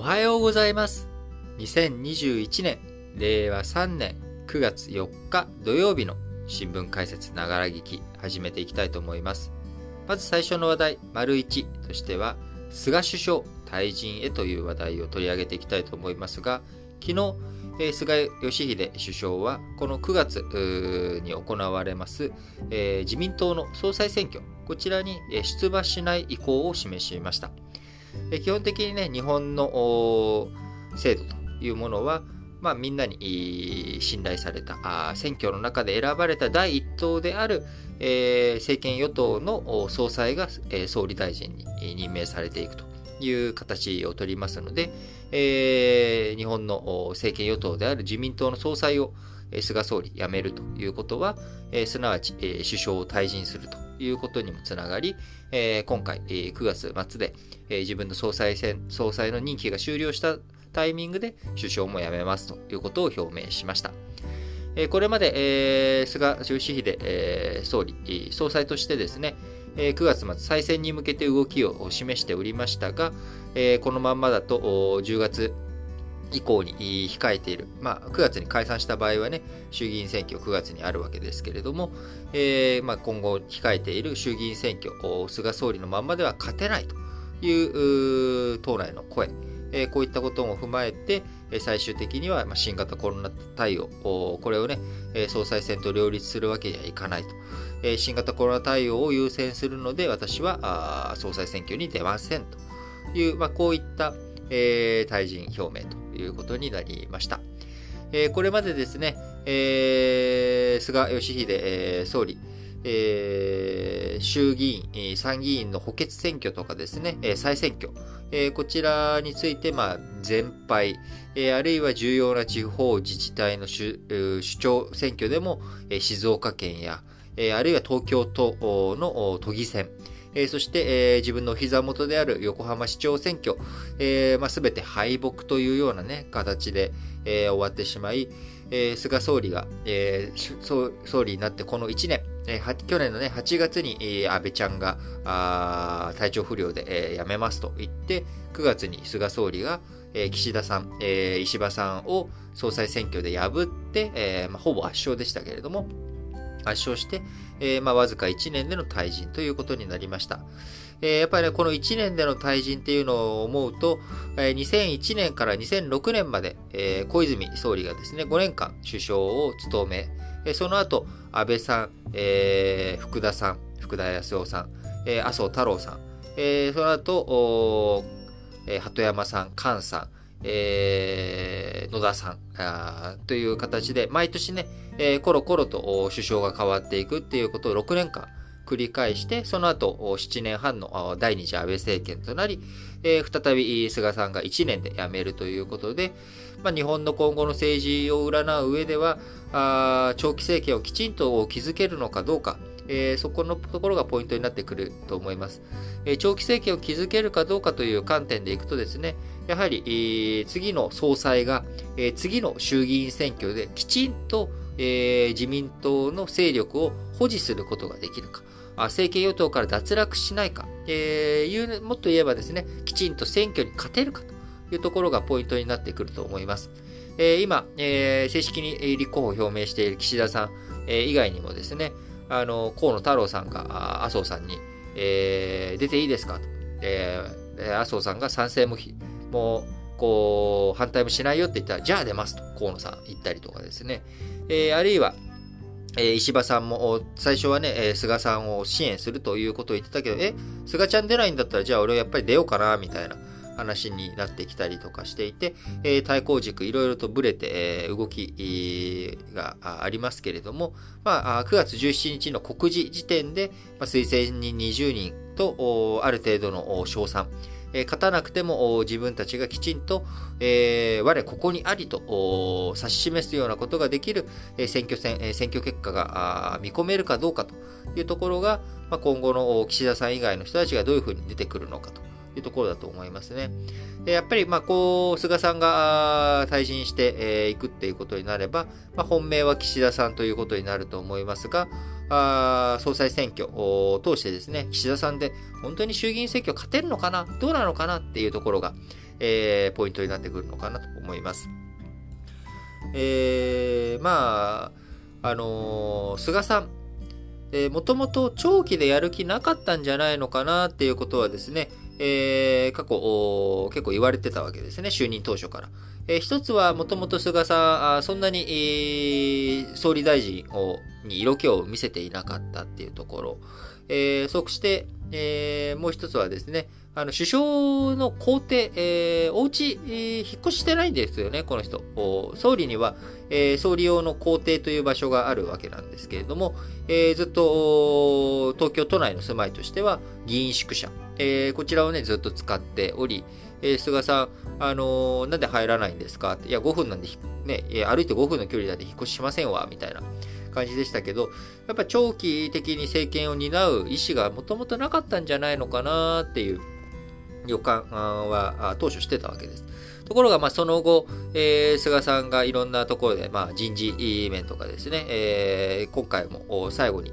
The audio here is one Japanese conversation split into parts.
おはようございます。2021年、令和3年9月4日土曜日の新聞解説ながら聞き始めていきたいと思います。まず最初の話題、丸1としては、菅首相退陣へという話題を取り上げていきたいと思いますが、昨日、え菅義偉首相はこの9月に行われます、え自民党の総裁選挙、こちらに出馬しない意向を示しました。基本的にね、日本の制度というものは、まあ、みんなに信頼されたあ選挙の中で選ばれた第一党である、えー、政権与党の総裁が、えー、総理大臣に任命されていくという形をとりますので、えー、日本の政権与党である自民党の総裁を菅総理辞めるということは、え、すなわち、え、首相を退陣するということにもつながり、えー、今回、えー、9月末で、えー、自分の総裁選、総裁の任期が終了したタイミングで首相も辞めますということを表明しました。えー、これまで、えー、菅義偉、えー、総理、総裁としてですね、えー、9月末再選に向けて動きを示しておりましたが、えー、このまんまだと10月以降に控えている、まあ、9月に解散した場合はね、衆議院選挙9月にあるわけですけれども、えー、まあ、今後控えている衆議院選挙、菅総理のまんまでは勝てないという党内の声、えー、こういったことも踏まえて、最終的には新型コロナ対応、これをね、総裁選と両立するわけにはいかないと。新型コロナ対応を優先するので、私は総裁選挙に出ませんという、まあ、こういった、えー、退陣表明と。いうことになりました。えー、これまでですね、えー、菅義偉、えー、総理、えー、衆議院、参議院の補欠選挙とかですねえ、再選挙、えー、こちらについて、まあ、全敗、えー、あるいは重要な地方自治体の首長選挙でも、えー、静岡県や、えー、あるいは東京都の都議選、えー、そして、えー、自分の膝元である横浜市長選挙、えーまあ、全て敗北というような、ね、形で、えー、終わってしまい、えー、菅総理が、えー、総理になってこの1年、えー、去年の、ね、8月に、えー、安倍ちゃんがあ体調不良で、えー、辞めますと言って、9月に菅総理が、えー、岸田さん、えー、石破さんを総裁選挙で破って、えーまあ、ほぼ圧勝でしたけれども、圧勝して、えー、まあ、わずか1年での退陣ということになりました。えー、やっぱりね、この1年での退陣っていうのを思うと、えー、2001年から2006年まで、えー、小泉総理がですね、5年間首相を務め、えー、その後、安倍さん、えー、福田さん、福田康夫さん、えー、麻生太郎さん、えー、その後、えー、鳩山さん、菅さん、えー、野田さんあという形で、毎年ね、えー、コロコロと首相が変わっていくっていうことを6年間繰り返して、その後7年半の第二次安倍政権となり、えー、再び菅さんが1年で辞めるということで、まあ、日本の今後の政治を占う上では、あ長期政権をきちんと築けるのかどうか、えー、そこのところがポイントになってくると思います。えー、長期政権を築けるかどうかという観点でいくとですね、やはり、えー、次の総裁が、えー、次の衆議院選挙できちんと、えー、自民党の勢力を保持することができるか。政権与党から脱落しないか、えー、もっと言えばですね、きちんと選挙に勝てるかというところがポイントになってくると思います。えー、今、えー、正式に立候補を表明している岸田さん、え、以外にもですね、あの、河野太郎さんが麻生さんに、え、出ていいですかと、え、麻生さんが賛成ももう、こう、反対もしないよって言ったら、じゃあ出ますと、河野さん言ったりとかですね。えー、あるいは、えー、石破さんも、最初はね、えー、菅さんを支援するということを言ってたけど、え、菅ちゃん出ないんだったら、じゃあ俺はやっぱり出ようかな、みたいな話になってきたりとかしていて、えー、対抗軸いろいろとブレて、えー、動きがありますけれども、まあ、9月17日の告示時点で、まあ、推薦人20人と、ある程度の賞賛、え、勝たなくても自分たちがきちんと、えー、我ここにありと指し示すようなことができる、え、選挙戦、え、選挙結果が見込めるかどうかというところが、ま、今後の岸田さん以外の人たちがどういうふうに出てくるのかと。いうところだと思いますね。でやっぱり、まあ、こう、菅さんが退陣してい、くっていうことになれば、まあ、本命は岸田さんということになると思いますが、あ総裁選挙を通してですね、岸田さんで本当に衆議院選挙勝てるのかなどうなのかなっていうところが、えー、ポイントになってくるのかなと思います。えー、まあ、あのー、菅さん、もともと長期でやる気なかったんじゃないのかなっていうことはですね、えー、過去結構言われてたわけですね、就任当初から。えー、一つはもともと菅さん、そんなに、えー、総理大臣をに色気を見せていなかったっていうところ。えー、そして、えー、もう一つはですね、あの、首相の公邸、えー、お家、えー、引っ越してないんですよね、この人。総理には、えー、総理用の公邸という場所があるわけなんですけれども、えー、ずっと、東京都内の住まいとしては、議員宿舎、えー、こちらをね、ずっと使っており、えー、菅さん、あのー、なんで入らないんですかって、いや、5分なんで、ね、歩いて5分の距離なんで引っ越ししませんわ、みたいな。感じでしたけど、やっぱ長期的に政権を担う意思がもともとなかったんじゃないのかなっていう予感は当初してたわけです。ところが、まあ、その後、えー、菅さんがいろんなところで、まあ、人事面とかですね、えー、今回も最後に、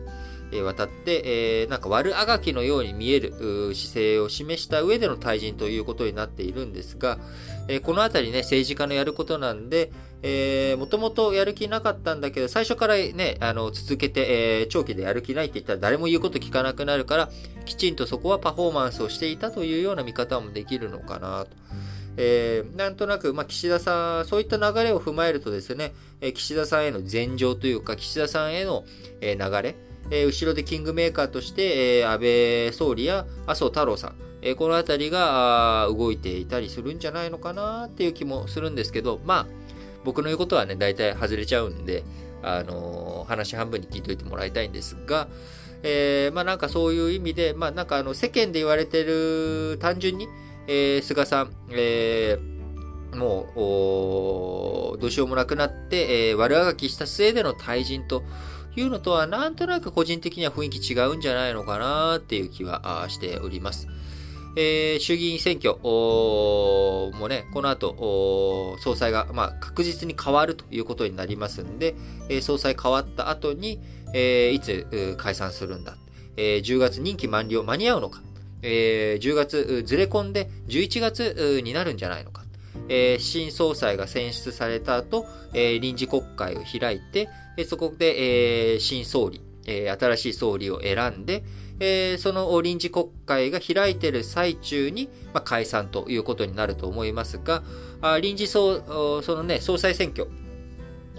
渡って、えー、なんか悪あがきのように見える姿勢を示した上での退陣ということになっているんですが、えー、このあたりね、政治家のやることなんで、え、もともとやる気なかったんだけど、最初からね、あの、続けて、えー、長期でやる気ないって言ったら誰も言うこと聞かなくなるから、きちんとそこはパフォーマンスをしていたというような見方もできるのかなと。えー、なんとなく、まあ、岸田さん、そういった流れを踏まえるとですね、えー、岸田さんへの前情というか、岸田さんへの、えー、流れ、えー、後ろでキングメーカーとして、えー、安倍総理や麻生太郎さん、えー、このあたりが動いていたりするんじゃないのかなっていう気もするんですけど、まあ、僕の言うことはね、大体外れちゃうんで、あのー、話半分に聞いといてもらいたいんですが、えー、まあなんかそういう意味で、まあなんかあの世間で言われてる単純に、えー、菅さん、えー、もう、どうしようもなくなって、えー、悪あがきした末での退陣というのとは、なんとなく個人的には雰囲気違うんじゃないのかなっていう気はしております。えー、衆議院選挙もね、この後、総裁が、まあ、確実に変わるということになりますんで、えー、総裁変わった後に、えー、いつ解散するんだ、えー、10月任期満了間に合うのか、えー、10月ずれ込んで11月になるんじゃないのか、えー、新総裁が選出された後、えー、臨時国会を開いて、そこで、えー、新総理、え新しい総理を選んで、えー、その臨時国会が開いている最中に、まあ、解散ということになると思いますが、あ臨時総、そのね、総裁選挙、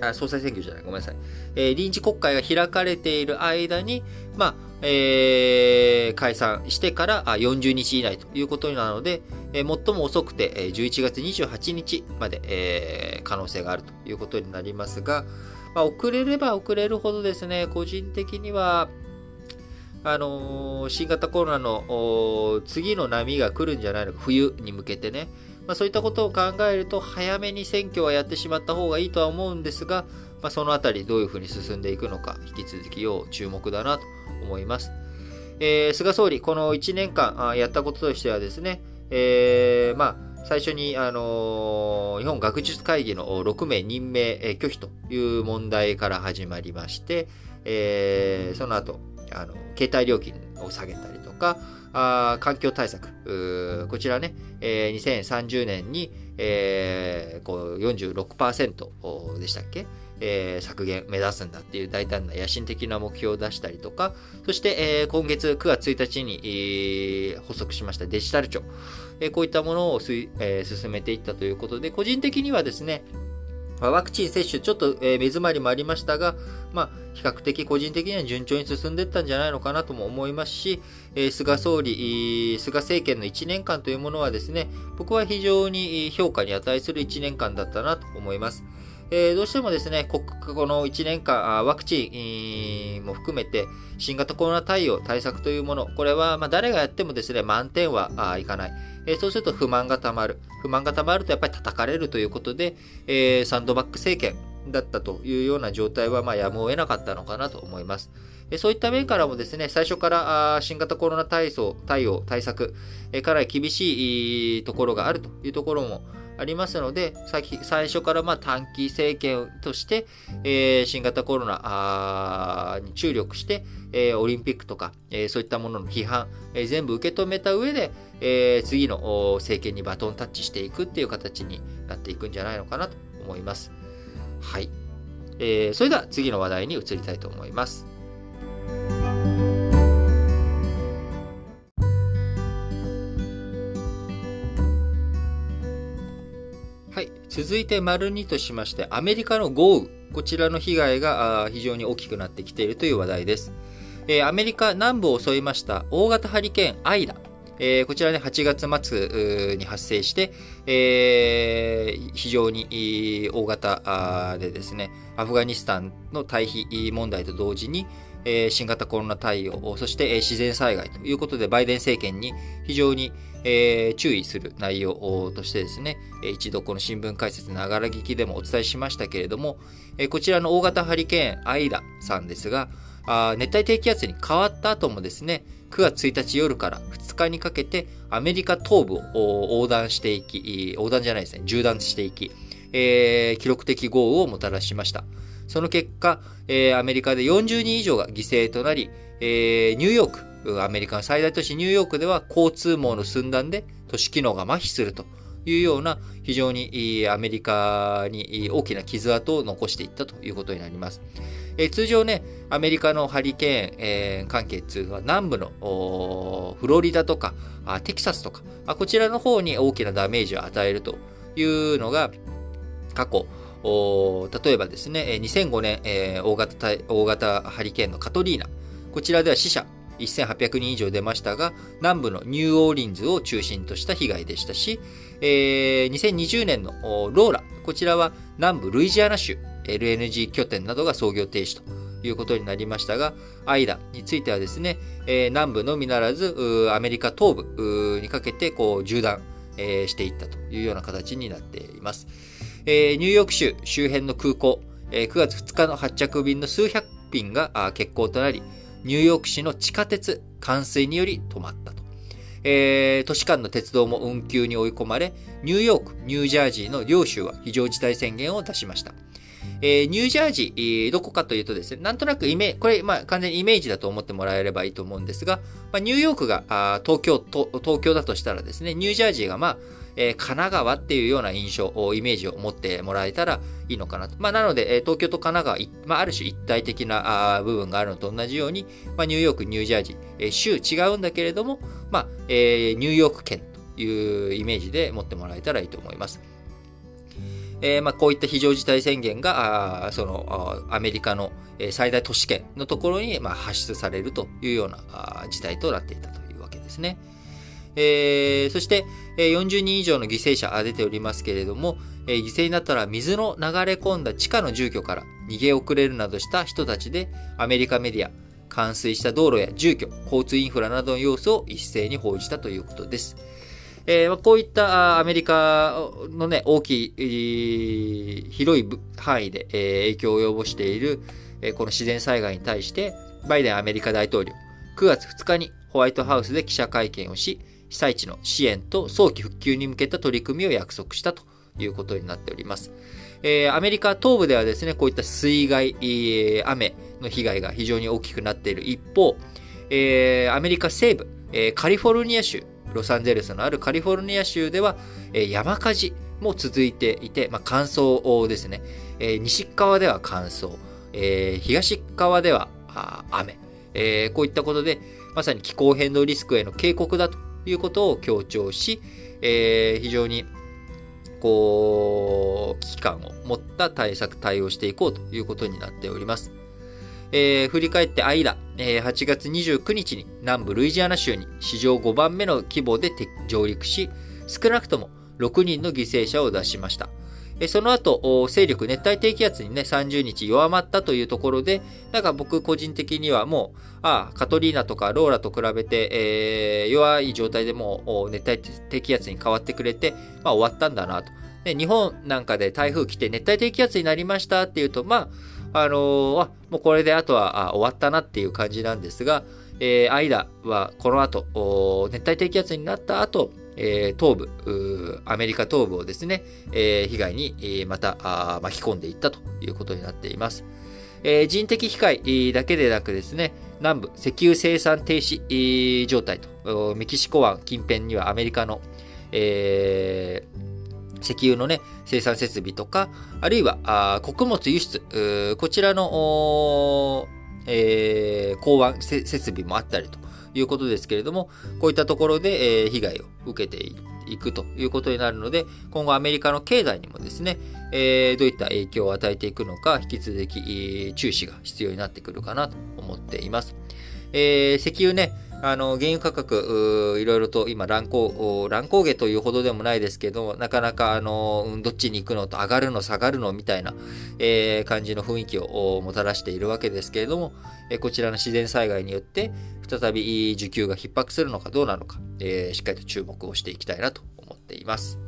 あ、総裁選挙じゃない、ごめんなさい。えー、臨時国会が開かれている間に、まあ、えー、解散してからあ40日以内ということなので、えー、最も遅くて、えー、11月28日まで、えー、可能性があるということになりますが、まあ、遅れれば遅れるほどですね、個人的には、あのー、新型コロナの次の波が来るんじゃないのか、冬に向けてね。まあ、そういったことを考えると、早めに選挙はやってしまった方がいいとは思うんですが、まあ、そのあたりどういうふうに進んでいくのか、引き続き要注目だなと思います。えー、菅総理、この1年間やったこととしてはですね、えー、まあ、最初に、あのー、日本学術会議の6名任命拒否という問題から始まりまして、えー、その後、あの、携帯料金を下げたりとか、あ環境対策、こちらね、えー、2030年に、えー、こう46%でしたっけ？えー、削減目指すんだっていう大胆な野心的な目標を出したりとか、そして、えー、今月9月1日に、えー、発足しましたデジタル庁、え、こういったものをす、え、進めていったということで、個人的にはですね、ワクチン接種、ちょっと、目詰まりもありましたが、まあ、比較的個人的には順調に進んでいったんじゃないのかなとも思いますし、菅総理、菅政権の1年間というものはですね、僕は非常に評価に値する1年間だったなと思います。えー、どうしてもですね、この1年間、ワクチンも含めて、新型コロナ対応、対策というもの、これはま誰がやってもですね、満点はいかない。えー、そうすると不満がたまる。不満がたまるとやっぱり叩かれるということで、えー、サンドバッグ政権だったというような状態は、まあ、やむを得なかったのかなと思います。そういった面からもですね、最初から新型コロナ対応、対応、対策、かなり厳しいところがあるというところもありますので、最初からま短期政権として、え、新型コロナに注力して、え、オリンピックとか、え、そういったものの批判、え全部受け止めた上で、え次の政権にバトンタッチしていくっていう形になっていくんじゃないのかなと思います。はい。えそれでは次の話題に移りたいと思います。はい。続いて、丸2としまして、アメリカの豪雨。こちらの被害が非常に大きくなってきているという話題です。えー、アメリカ南部を襲いました大型ハリケーンアイダ。えー、こちらね、8月末に発生して、えー、非常に大型でですね、アフガニスタンの退避問題と同時に、え新型コロナ対応、そして自然災害ということで、バイデン政権に非常に、え注意する内容としてですね、一度この新聞解説ながら聞きでもお伝えしましたけれども、こちらの大型ハリケーンアイダさんですが、熱帯低気圧に変わった後もですね、9月1日夜から2日にかけてアメリカ東部を横断していき、横断じゃないですね、縦断していき、えー、記録的豪雨をもたらしました。その結果、えー、アメリカで40人以上が犠牲となり、えー、ニューヨーク、アメリカの最大都市ニューヨークでは交通網の寸断で都市機能が麻痺するというような非常にアメリカに大きな傷跡を残していったということになります。え、通常ね、アメリカのハリケーン、えー、関係っていうのは南部のフロリダとかテキサスとかこちらの方に大きなダメージを与えるというのが過去、例えばですね、2005年、えー、大型大型ハリケーンのカトリーナ。こちらでは死者1800人以上出ましたが、南部のニューオーリンズを中心とした被害でしたし、えー、2020年のローラ。こちらは南部ルイジアナ州、LNG 拠点などが操業停止ということになりましたが、アイダについてはですね、えー、南部のみならず、アメリカ東部にかけてこう縦断、えー、していったというような形になっています。えー、ニューヨーク州周辺の空港、えー、9月2日の発着便の数百便が欠航となり、ニューヨーク市の地下鉄冠水により止まったと。えー、都市間の鉄道も運休に追い込まれ、ニューヨーク、ニュージャージーの両州は非常事態宣言を出しました。えー、ニュージャージー、どこかというとですね、なんとなくイメ、これ、まあ、完全にイメージだと思ってもらえればいいと思うんですが、まあ、ニューヨークがあ東京と、東京だとしたらですね、ニュージャージーが、まあ、えー、神奈川っていうような印象、イメージを持ってもらえたらいいのかなと。まあ、なので、えー、東京と神奈川、まあ、ある種一体的なあ部分があるのと同じように、まあ、ニューヨーク、ニュージャージー、えー、州違うんだけれども、まあ、えー、ニューヨーク県というイメージで持ってもらえたらいいと思います。えー、まあ、こういった非常事態宣言が、そのアメリカの最大都市圏のところに、まあ、発出されるというような事態となっていたというわけですね。えー、そして、40人以上の犠牲者が出ておりますけれども、えー、犠牲になったら水の流れ込んだ地下の住居から逃げ遅れるなどした人たちで、アメリカメディア、冠水した道路や住居、交通インフラなどの要素を一斉に報じたということです。えー、こういったアメリカのね、大きい、広い範囲で、え、影響を及ぼしている、え、この自然災害に対して、バイデンアメリカ大統領、9月2日にホワイトハウスで記者会見をし、被災地の支援と早期復旧に向けた取り組みを約束したということになっております。えー、アメリカ東部ではですね、こういった水害、え、雨の被害が非常に大きくなっている一方、えー、アメリカ西部、えー、カリフォルニア州、ロサンゼルスのあるカリフォルニア州では、え、山火事も続いていて、まあ、乾燥ですね。え、西側では乾燥、え、東側では雨、え、こういったことで、まさに気候変動リスクへの警告だということを強調し、え、非常にこう、危機感を持った対策、対応していこうということになっております。えー、振り返ってアイラ、えー、8月29日に南部ルイジアナ州に史上5番目の規模で上陸し、少なくとも6人の犠牲者を出しました。その後、勢力熱帯低気圧にね、30日弱まったというところで、なんか僕個人的にはもう、あ、カトリーナとかローラと比べて、えー、弱い状態でもう熱帯低気圧に変わってくれて、まあ終わったんだなと。日本なんかで台風来て熱帯低気圧になりましたっていうと、まあ、あのー、あ、もうこれであとはあ終わったなっていう感じなんですが、えー、アイダはこの後、熱帯低気圧になった後、えー、東部、アメリカ東部をですね、えー、被害に、えー、また巻き込んでいったということになっています。えー、人的被害だけでなくですね、南部石油生産停止状態と、メキシコ湾近辺にはアメリカの、えー、石油のね、生産設備とか、あるいは穀物輸出、こちらの、えー、港湾設備もあったりということですけれども、こういったところで、えー、被害を受けていくということになるので、今後アメリカの経済にもですね、えー、どういった影響を与えていくのか、引き続き注視が必要になってくるかなと思っています。えー、石油ね、あの、原油価格、いろいろと今乱高、乱高下というほどでもないですけど、なかなか、あの、どっちに行くのと上がるの下がるのみたいな、えー、感じの雰囲気をもたらしているわけですけれども、えこちらの自然災害によって、再び需給が逼迫するのかどうなのか、えー、しっかりと注目をしていきたいなと思っています。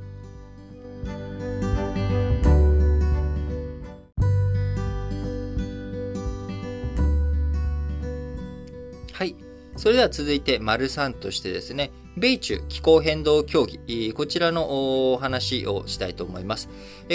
はい。それでは続いて、丸3としてですね、米中気候変動協議、こちらのお話をしたいと思います。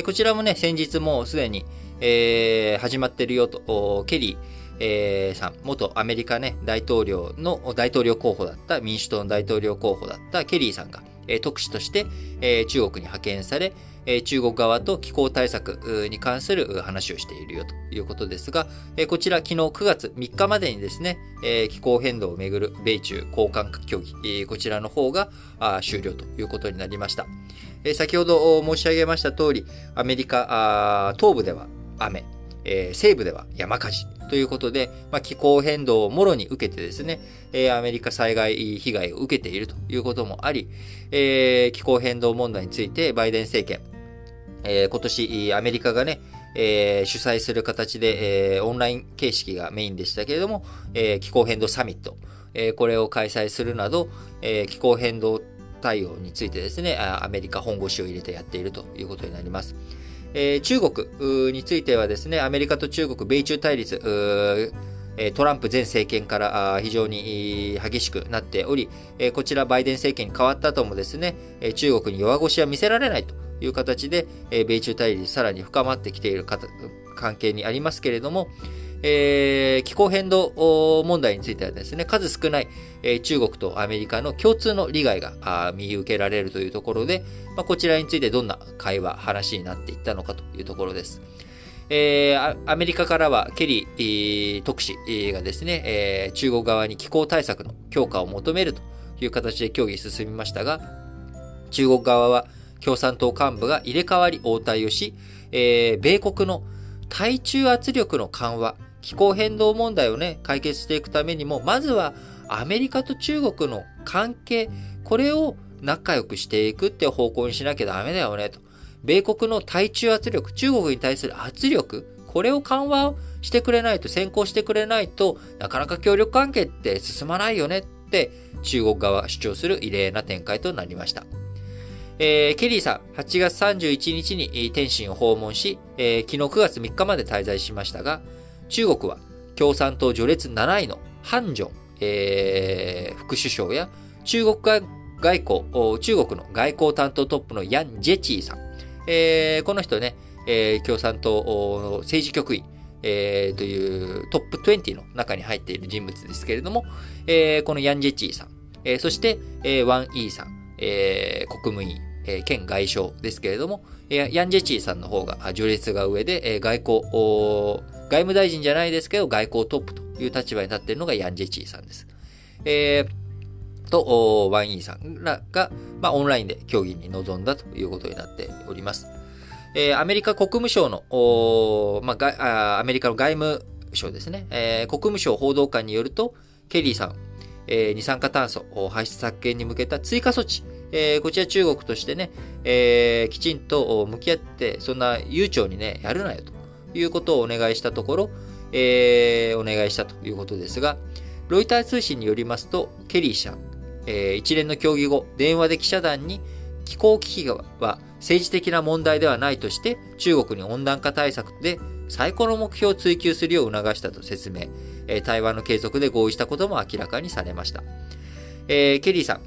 こちらもね、先日もうすでに、えー、始まってるよと、ケリー、えー、さん、元アメリカね、大統領の大統領候補だった、民主党の大統領候補だったケリーさんが、えー、特使として、えー、中国に派遣され、中国側と気候対策に関する話をしているよということですが、こちら昨日9月3日までにですね、気候変動をめぐる米中交換協議、こちらの方が終了ということになりました。先ほど申し上げました通り、アメリカ東部では雨、西部では山火事ということで、まあ、気候変動をもろに受けてですね、アメリカ災害被害を受けているということもあり、気候変動問題についてバイデン政権、えー、今年アメリカがね、えー、主催する形で、えー、オンライン形式がメインでしたけれども、え、気候変動サミット、え、これを開催するなど、え、気候変動対応についてですね、アメリカ本腰を入れてやっているということになります。え、中国についてはですね、アメリカと中国、米中対立、トランプ前政権から非常に激しくなっており、こちらバイデン政権に変わった後もですね、中国に弱腰は見せられないという形で、米中対立さらに深まってきている関係にありますけれども、えー、気候変動問題についてはですね、数少ない、えー、中国とアメリカの共通の利害が見受けられるというところで、まあ、こちらについてどんな会話、話になっていったのかというところです。えー、アメリカからはケリー特使がですね、えー、中国側に気候対策の強化を求めるという形で協議進みましたが、中国側は共産党幹部が入れ替わり応対をし、えー、米国の対中圧力の緩和、気候変動問題をね、解決していくためにも、まずはアメリカと中国の関係、これを仲良くしていくって方向にしなきゃダメだよね、と。米国の対中圧力、中国に対する圧力、これを緩和してくれないと、先行してくれないとなかなか協力関係って進まないよねって中国側主張する異例な展開となりました。えー、ケリーさん、8月31日に天津を訪問し、えー、昨日9月3日まで滞在しましたが、中国は共産党序列7位のハンジョン、えー、副首相や中国外交、中国の外交担当トップのヤン・ジェチーさん、えー、この人ね、えー、共産党政治局員、えー、というトップ20の中に入っている人物ですけれども、えー、このヤン・ジェチーさん、えー、そして、えー、ワン・イーさん、えー、国務委員、えー、県外相ですけれども、えー、ヤン・ジェチーさんの方が序列が上で、えー、外交、外務大臣じゃないですけど、外交トップという立場に立っているのがヤン・ジェチーさんです。えー、と、ワン・イーさんらが、まあ、オンラインで協議に臨んだということになっております。えー、アメリカ国務省の、まあ、アメリカの外務省ですね、えー、国務省報道官によると、ケリーさん、えー、二酸化炭素排出削減に向けた追加措置、えー、こちら中国としてね、えー、きちんと向き合って、そんな悠長にね、やるなよということをお願いしたところ、えー、お願いしたということですが、ロイター通信によりますと、ケリー氏は、えー、一連の協議後、電話で記者団に気候危機は政治的な問題ではないとして、中国に温暖化対策で最高の目標を追求するよう促したと説明。え対話の継続で合意したことも明らかにされました。えー、ケリーさん、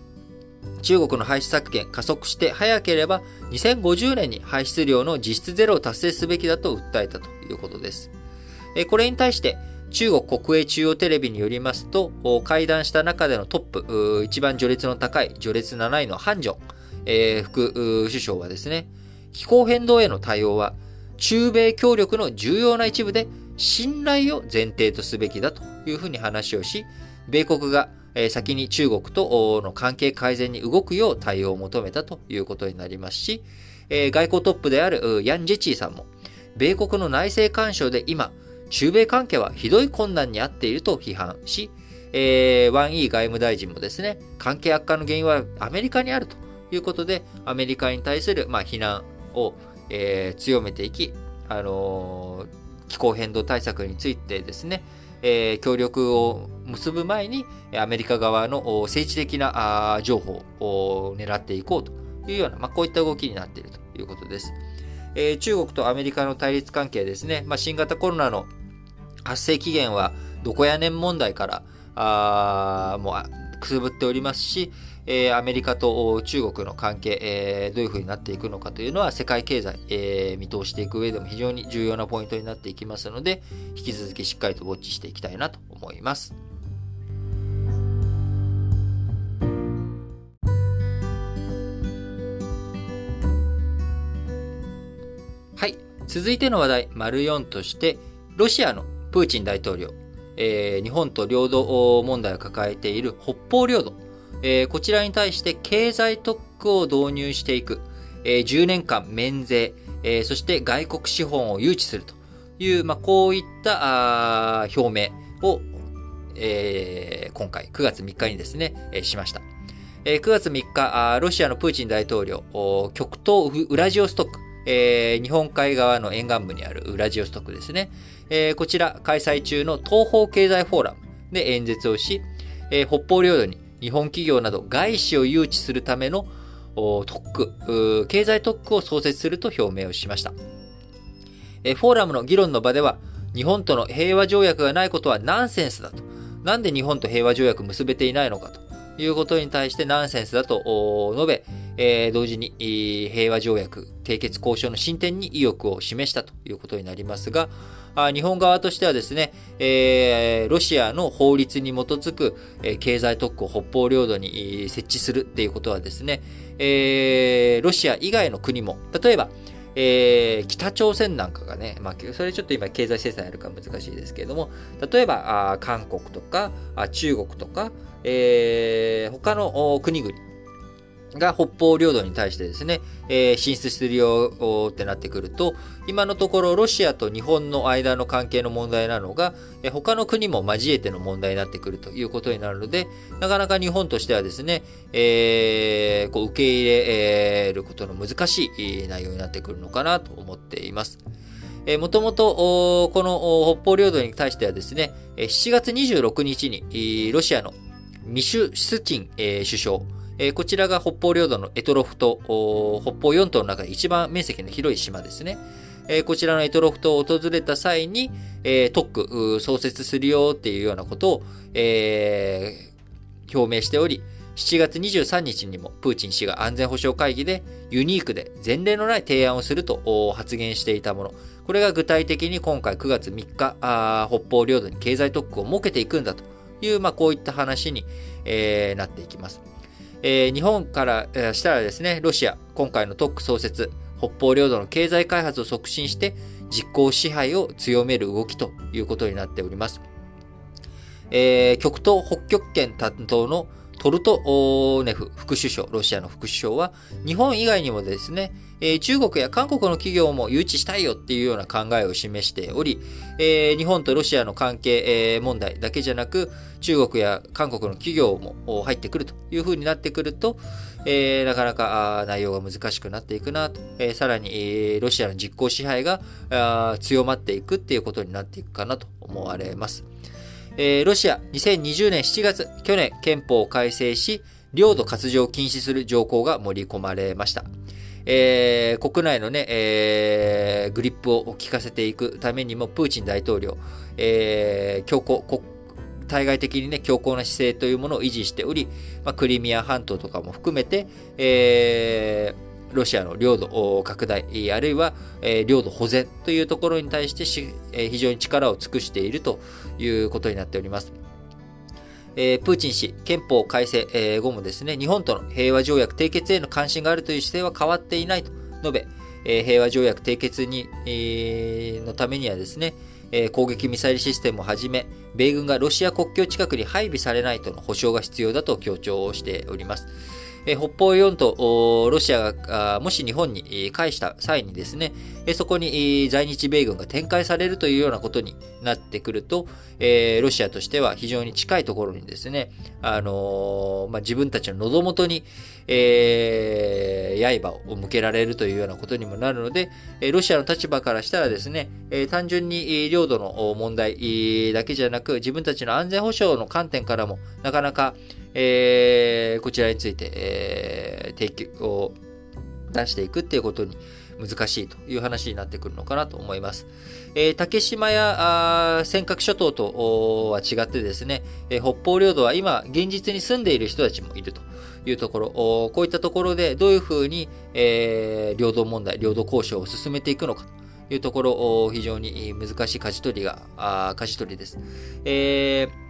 中国の排出削減加速して早ければ2050年に排出量の実質ゼロを達成すべきだと訴えたということです。えこれに対して中国国営中央テレビによりますと、会談した中でのトップ、一番序列の高い序列7位のハンジョン、えー、副首相はですね、気候変動への対応は中米協力の重要な一部で信頼を前提とすべきだというふうに話をし、米国が先に中国との関係改善に動くよう対応を求めたということになりますし、外交トップであるヤン・ジェチーさんも、米国の内政干渉で今、中米関係はひどい困難にあっていると批判し、えー、ワン・イー外務大臣もですね、関係悪化の原因はアメリカにあるということで、アメリカに対する、まあ、非難を、えー、強めていき、あのー、気候変動対策についてですね、えー、協力を結ぶ前に、アメリカ側の政治的な情報を狙っていこうというような、まあ、こういった動きになっているということです。えー、中国とアメリカの対立関係ですね、まあ、新型コロナの発生期限はどこやねん問題からあもうくすぶっておりますし、えー、アメリカと中国の関係、えー、どういうふうになっていくのかというのは世界経済、えー、見通していく上でも非常に重要なポイントになっていきますので、引き続きしっかりとウォッチしていきたいなと思います。はい。続いての話題、丸4として、ロシアのプーチン大統領、えー、日本と領土問題を抱えている北方領土、えー、こちらに対して経済特区を導入していく、えー、10年間免税、えー、そして外国資本を誘致するという、まあ、こういったあ表明を、えー、今回9月3日にですね、えー、しました。えー、9月3日あ、ロシアのプーチン大統領、極東ウラジオストック、えー、日本海側の沿岸部にあるウラジオストックですね。えー、こちら開催中の東方経済フォーラムで演説をし、えー、北方領土に日本企業など外資を誘致するための特区、経済特区を創設すると表明をしました。え、フォーラムの議論の場では、日本との平和条約がないことはナンセンスだと。なんで日本と平和条約結べていないのかということに対してナンセンスだと述べ、えー、同時に平和条約締結交渉の進展に意欲を示したということになりますが、日本側としてはですね、えー、ロシアの法律に基づく、え、経済特区を北方領土に設置するっていうことはですね、えー、ロシア以外の国も、例えば、えー、北朝鮮なんかがね、まあ、それちょっと今経済制裁あるか難しいですけれども、例えば、韓国とか、あ中国とか、えー、他の国々、が北方領土に対してですね、えー、進出するよってなってくると、今のところロシアと日本の間の関係の問題なのが、えー、他の国も交えての問題になってくるということになるので、なかなか日本としてはですね、えー、こう受け入れることの難しい内容になってくるのかなと思っています。えー、もともと、この北方領土に対してはですね、7月26日に、ロシアのミシュ・スチン、えー、首相、えー、こちらが北方領土のエトロフ島、北方四島の中で一番面積の広い島ですね。えー、こちらのエトロフ島を訪れた際に、えー、特区創設するよっていうようなことを、えー、表明しており、7月23日にもプーチン氏が安全保障会議でユニークで前例のない提案をすると発言していたもの。これが具体的に今回9月3日、北方領土に経済特区を設けていくんだという、まあ、こういった話に、えー、なっていきます。えー、日本からしたらですね、ロシア、今回の特区創設、北方領土の経済開発を促進して、実効支配を強める動きということになっております。えー、極東北極圏担当のトルトネフ副首相、ロシアの副首相は、日本以外にもですね、えー、中国や韓国の企業も誘致したいよっていうような考えを示しており、えー、日本とロシアの関係、えー、問題だけじゃなく、中国や韓国の企業も入ってくるというふうになってくると、えー、なかなか内容が難しくなっていくなと、えー、さらに、えー、ロシアの実効支配が強まっていくっていうことになっていくかなと思われます。えー、ロシア2020年7月、去年憲法を改正し、領土割譲を禁止する条項が盛り込まれました。えー、国内のね、えー、グリップを効かせていくためにも、プーチン大統領、えー、強硬、対外的にね、強硬な姿勢というものを維持しており、まあ、クリミア半島とかも含めて、えー、ロシアの領土拡大、あるいは、領土保全というところに対して、非常に力を尽くしているということになっております。えー、プーチン氏、憲法改正、えー、後もですね、日本との平和条約締結への関心があるという姿勢は変わっていないと述べ、えー、平和条約締結に、えー、のためにはですね、えー、攻撃ミサイルシステムをはじめ、米軍がロシア国境近くに配備されないとの保証が必要だと強調しております。北方四島、ロシアがもし日本に返した際にですね、そこに在日米軍が展開されるというようなことになってくると、ロシアとしては非常に近いところにですね、あのまあ、自分たちの喉元に、えー、刃を向けられるというようなことにもなるので、ロシアの立場からしたらですね、単純に領土の問題だけじゃなく、自分たちの安全保障の観点からも、なかなか、えー、こちらについて、えー、提供を出していくっていうことに難しいという話になってくるのかなと思います。えー、竹島や尖閣諸島とは違ってですね、えー、北方領土は今現実に住んでいる人たちもいるというところ、こういったところでどういうふうに、えー、領土問題、領土交渉を進めていくのかというところ、非常に難しい舵取りが、舵取りです。えー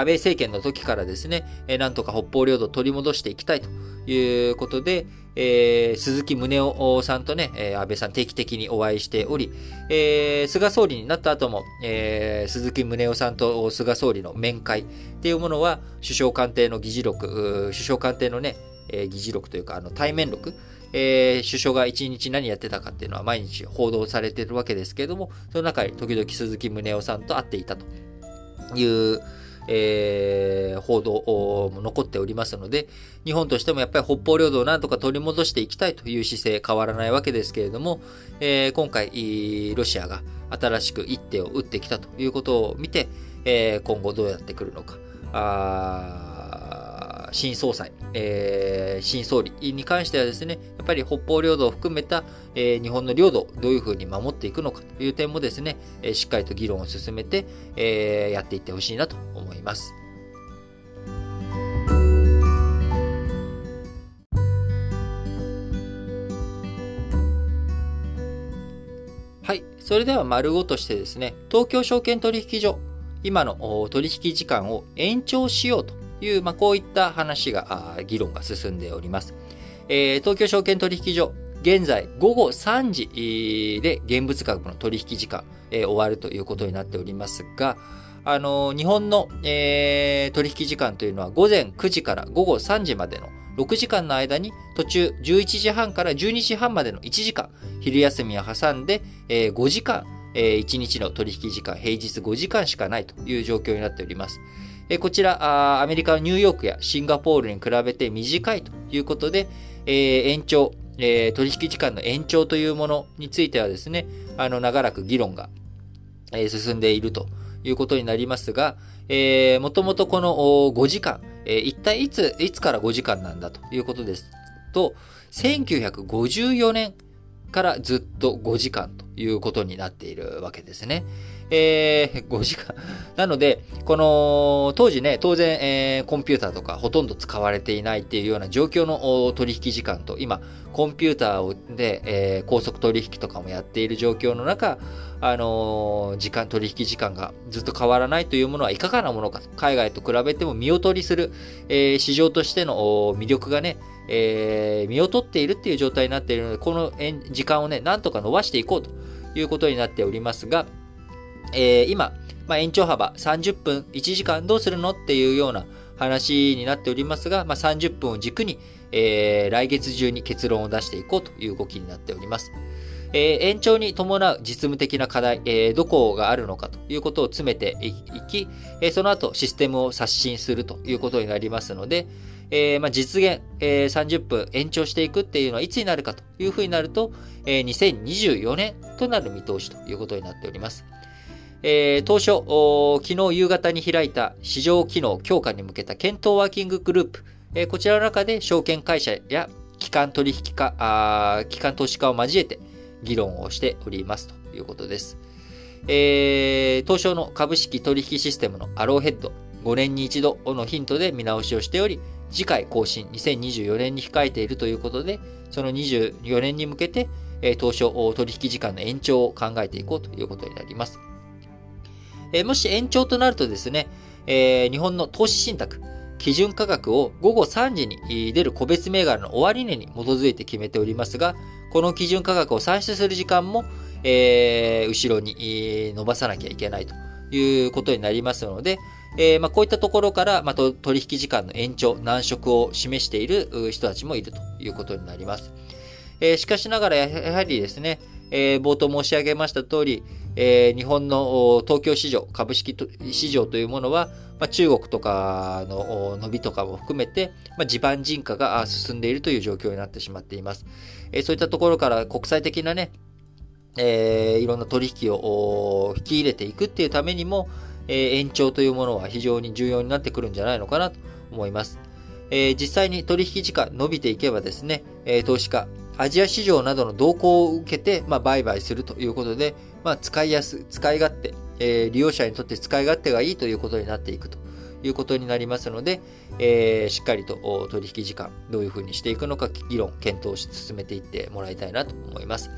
安倍政権の時からですね、えなんとか北方領土を取り戻していきたいということで、えー、鈴木宗男さんとね、えー、安倍さん定期的にお会いしており、えー、菅総理になった後も、えー、鈴木宗男さんと菅総理の面会っていうものは、首相官邸の議事録、首相官邸のね、え、議事録というか、あの対面録、えー、首相が一日何やってたかっていうのは毎日報道されてるわけですけれども、その中に時々鈴木宗男さんと会っていたという、えー、報道も残っておりますので、日本としてもやっぱり北方領土をなんとか取り戻していきたいという姿勢変わらないわけですけれども、えー、今回、ロシアが新しく一手を打ってきたということを見て、えー、今後どうやってくるのか。新総裁、えー、新総理に関してはですね、やっぱり北方領土を含めた、えー、日本の領土をどういうふうに守っていくのかという点もですね、えー、しっかりと議論を進めて、えー、やっていってほしいなと思います。はい。それでは丸ごとしてですね、東京証券取引所、今の取引時間を延長しようという、まあ、こういった話が、議論が進んでおります。えー、東京証券取引所、現在午後3時で現物価格の取引時間、えー、終わるということになっておりますが、あのー、日本の、えー、取引時間というのは午前9時から午後3時までの6時間の間に途中11時半から12時半までの1時間、昼休みを挟んで、え、5時間、え、1日の取引時間、平日5時間しかないという状況になっております。えこちらアメリカのニューヨークやシンガポールに比べて短いということで、えー、延長、えー、取引時間の延長というものについてはですね、あの、長らく議論が、えー、進んでいるということになりますが、えー、もともとこの5時間、え、一体いつ、いつから5時間なんだということですと、1954年からずっと5時間ということになっているわけですね。えー、5時間。なので、この、当時ね、当然、えー、コンピューターとかほとんど使われていないっていうような状況の取引時間と、今、コンピューターで、えー、高速取引とかもやっている状況の中、あのー、時間、取引時間がずっと変わらないというものはいかがなものかと。海外と比べても見劣りする、えー、市場としての魅力がね、えー、見劣っているっていう状態になっているので、この時間をね、なんとか伸ばしていこうということになっておりますが、えー、今、まあ、延長幅30分、1時間どうするのっていうような話になっておりますが、まあ、30分を軸に、えー、来月中に結論を出していこうという動きになっております。えー、延長に伴う実務的な課題、えー、どこがあるのかということを詰めていき、えー、その後システムを刷新するということになりますので、えーまあ、実現、えー、30分延長していくっていうのはいつになるかというふうになると、えー、2024年となる見通しということになっております。えー、当初、昨日夕方に開いた市場機能強化に向けた検討ワーキンググループ、えー、こちらの中で証券会社や機関取引家、あ機関投資家を交えて議論をしておりますということです。えー、東証の株式取引システムのアローヘッド5年に一度のヒントで見直しをしており、次回更新2024年に控えているということで、その24年に向けて、え東証取引時間の延長を考えていこうということになります。えもし延長となるとですね、え日本の投資信託、基準価格を午後3時に出る個別銘柄の終値に基づいて決めておりますが、この基準価格を算出する時間も、え、後ろに伸ばさなきゃいけないということになりますので、えー、まあ、こういったところから、まあ、取引時間の延長、難色を示している人たちもいるということになります。えー、しかしながら、やはりですね、えー、冒頭申し上げました通り、えー、日本の東京市場、株式市場というものは、まあ、中国とかの伸びとかも含めて、まあ、地盤人化が進んでいるという状況になってしまっています。えー、そういったところから国際的なね、えー、いろんな取引を引き入れていくっていうためにも、え、延長というものは非常に重要になってくるんじゃないのかなと思います。え、実際に取引時間伸びていけばですね、え、投資家、アジア市場などの動向を受けて、まあ、売買するということで、まあ、使いやす、使い勝手、えー、利用者にとって使い勝手がいいということになっていくということになりますので、えー、しっかりと取引時間、どういうふうにしていくのか、議論、検討し進めていってもらいたいなと思います。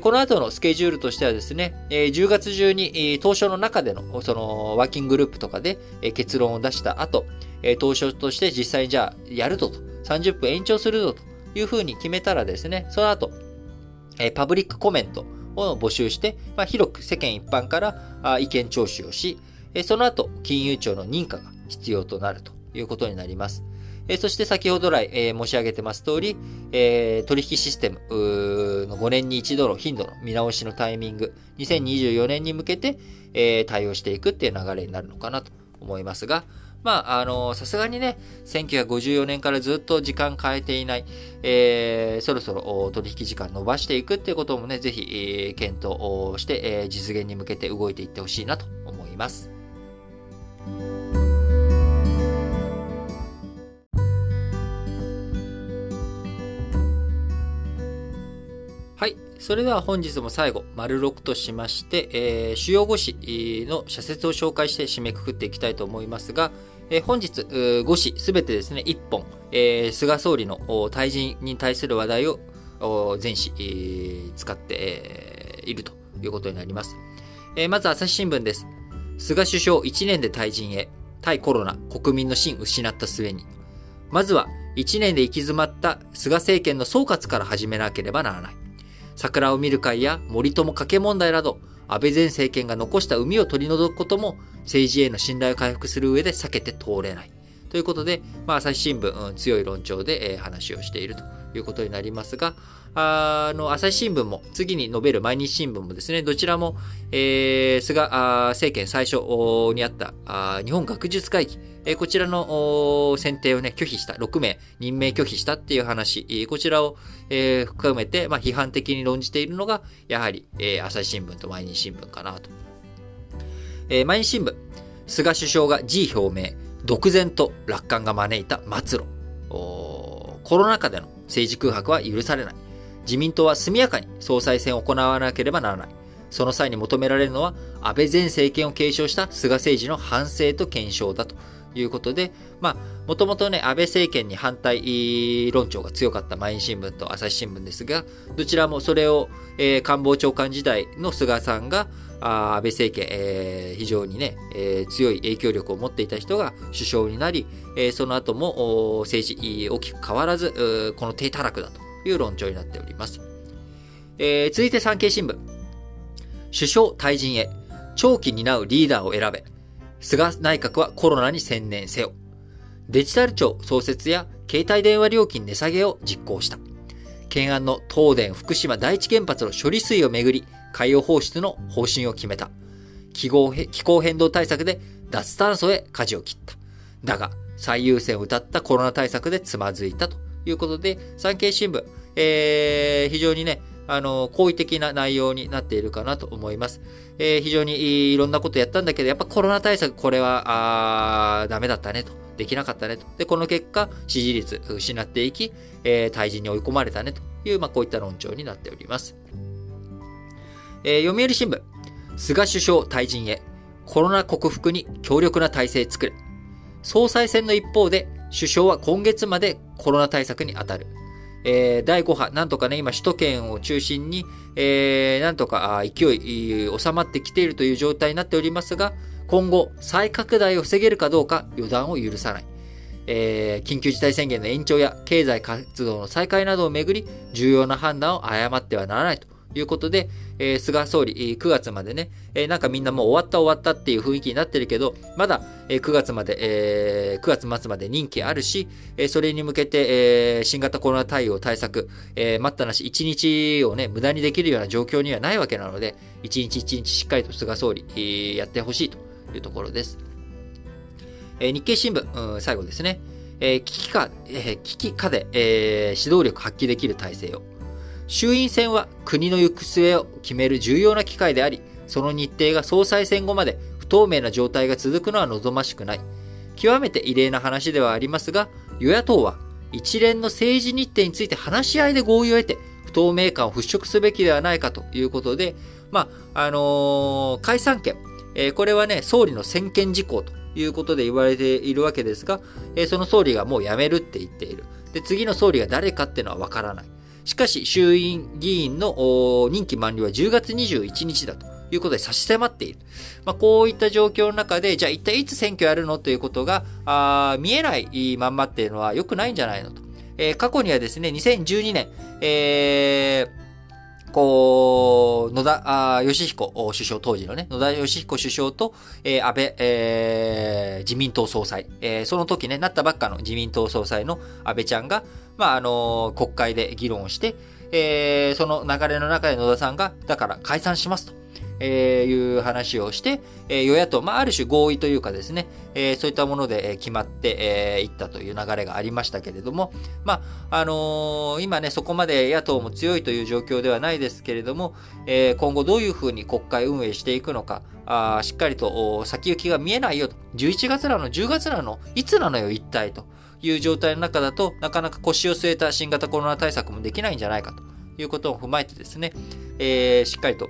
この後のスケジュールとしてはですね、え10月中に、え東証の中でのそのワーキンググループとかで、結論を出した後、え東証として実際じゃあやるとと、30分延長するぞというふうに決めたらですね、その後、パブリックコメントを募集して、まあ、広く世間一般から意見聴取をし、その後、金融庁の認可が必要となるということになります。えそして先ほど来、え申し上げてます通り、え取引システムの5年に一度の頻度の見直しのタイミング、2024年に向けて、え対応していくっていう流れになるのかなと思いますが、まあ、あの、さすがにね、1954年からずっと時間変えていない、えー、そろそろ取引時間伸ばしていくっていうこともね、ぜひ、えー、検討して、えー、実現に向けて動いていってほしいなと思います。はい。それでは本日も最後、丸6としまして、えー、主要語詞の社説を紹介して締めくくっていきたいと思いますが、えー、本日、5詞すべてですね、1本、えー、菅総理の退陣に対する話題を全紙、えー、使って、いるということになります。えー、まず朝日新聞です。菅首相1年で退陣へ、対コロナ、国民の心失った末に。まずは、1年で行き詰まった菅政権の総括から始めなければならない。桜を見る会や森友賭け問題など、安倍前政権が残した海を取り除くことも政治への信頼を回復する上で避けて通れない。ということで、まあ、朝日新聞、うん、強い論調で、えー、話をしているということになりますが、あの、朝日新聞も、次に述べる毎日新聞もですね、どちらも、えー、菅政権最初にあったあ日本学術会議、えー、こちらの選定をね、拒否した、6名任命拒否したっていう話、こちらを、えー、含めて、まあ、批判的に論じているのが、やはり、えー、朝日新聞と毎日新聞かなと。えー、毎日新聞、菅首相が辞表明、独善と楽観が招いた末路。コロナ禍での政治空白は許されない。自民党は速やかに総裁選を行わなければならない。その際に求められるのは、安倍前政権を継承した菅政治の反省と検証だということで、まあ、もともとね、安倍政権に反対論調が強かった毎日新聞と朝日新聞ですが、どちらもそれを、えー、官房長官時代の菅さんが、安倍政権、えー、非常にね、えー、強い影響力を持っていた人が首相になり、えー、その後も政治大きく変わらず、この低たらくだという論調になっております。えー、続いて産経新聞。首相退陣へ、長期担うリーダーを選べ。菅内閣はコロナに専念せよ。デジタル庁創設や携帯電話料金値下げを実行した。懸案の東電福島第一原発の処理水をめぐり、海洋放出の方針を決めた。気候変動対策で脱炭素へ舵を切った。だが、最優先を謳ったコロナ対策でつまずいたということで、産経新聞、えー、非常にね、あの、好意的な内容になっているかなと思います。えー、非常にいろんなことやったんだけど、やっぱコロナ対策、これは、あダメだったね、とできなかったねと。で、この結果、支持率失っていき、えー、退陣に追い込まれたねという、まあ、こういった論調になっております。えー、読売新聞、菅首相退陣へ、コロナ克服に強力な体制作れ。総裁選の一方で、首相は今月までコロナ対策に当たる。えー、第5波、なんとかね、今首都圏を中心に、えー、なんとか勢い収まってきているという状態になっておりますが、今後、再拡大を防げるかどうか予断を許さない。えー、緊急事態宣言の延長や経済活動の再開などをめぐり、重要な判断を誤ってはならないということで、えー、菅総理、9月までね、えー、なんかみんなもう終わった終わったっていう雰囲気になってるけど、まだ、えー、9月まで、えー、9月末まで任期あるし、えー、それに向けて、えー、新型コロナ対応対策、えー、待ったなし1日をね、無駄にできるような状況にはないわけなので、1日1日しっかりと菅総理、えー、やってほしいというところです。えー、日経新聞、うん、最後ですね。えー、危機下、えー、危機下で、えー、指導力発揮できる体制を。衆院選は国の行く末を決める重要な機会であり、その日程が総裁選後まで不透明な状態が続くのは望ましくない。極めて異例な話ではありますが、与野党は一連の政治日程について話し合いで合意を得て、不透明感を払拭すべきではないかということで、まあ、あのー、解散権、えー、これはね、総理の専権事項ということで言われているわけですが、えー、その総理がもう辞めるって言っている。で、次の総理が誰かっていうのはわからない。しかし、衆院議員の任期満了は10月21日だということで差し迫っている。まあ、こういった状況の中で、じゃあ一体いつ選挙やるのということが、あ見えないまんまっていうのは良くないんじゃないのと。えー、過去にはですね、2012年、えーこう、野田義彦首相、当時のね、野田義彦首相と、えー、安倍、えー、自民党総裁、えー、その時ね、なったばっかの自民党総裁の安倍ちゃんが、まあ、あの国会で議論をして、えー、その流れの中で野田さんが、だから解散しますと。えー、いう話をして、えー、与野党、まあ、ある種合意というかですね、えー、そういったもので、決まってい、えー、ったという流れがありましたけれども、まあ、あのー、今ね、そこまで野党も強いという状況ではないですけれども、えー、今後どういうふうに国会運営していくのか、あしっかりと先行きが見えないよと。11月なの ?10 月なのいつなのよ一体という状態の中だと、なかなか腰を据えた新型コロナ対策もできないんじゃないかということを踏まえてですね、えー、しっかりと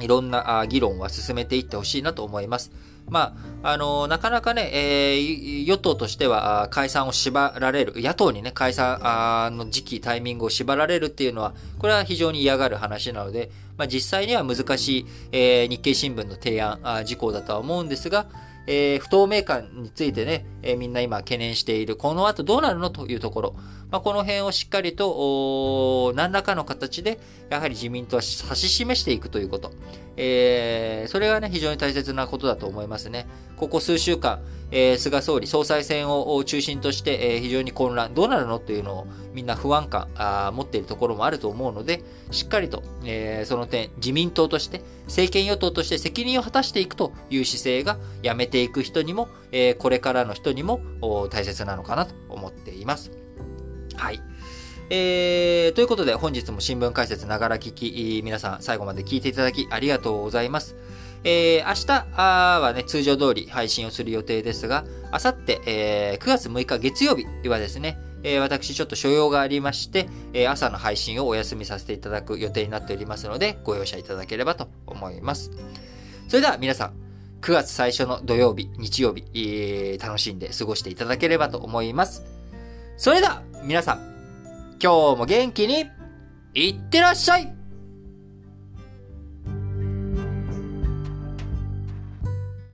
いろんな議論は進めていってほしいなと思います。まあ、あのなかなかね、えー、与党としては解散を縛られる、野党にね、解散の時期、タイミングを縛られるっていうのは、これは非常に嫌がる話なので、まあ、実際には難しい、えー、日経新聞の提案事項だとは思うんですが、えー、不透明感についてね、えー、みんな今懸念している、この後どうなるのというところ、まあ、この辺をしっかりと、何らかの形で、やはり自民党は指し示していくということ。えー、それがね、非常に大切なことだと思いますね。ここ数週間、えー、菅総理、総裁選を中心として、えー、非常に混乱、どうなるのっていうのをみんな不安感あ持っているところもあると思うので、しっかりと、えー、その点、自民党として、政権与党として責任を果たしていくという姿勢が、やめてていく人にも、えー、これからの人にも大切なのかなと思っています。はい。えー、ということで本日も新聞解説ながら聞き、皆さん最後まで聞いていただきありがとうございます。えー、明日はね、通常通り配信をする予定ですが、あさって、えー、9月6日月曜日はですね、えー、私ちょっと所用がありまして、えー、朝の配信をお休みさせていただく予定になっておりますので、ご容赦いただければと思います。それでは皆さん、9月最初の土曜日、日曜日、えー、楽しんで過ごしていただければと思います。それでは皆さん、今日も元気にいってらっしゃい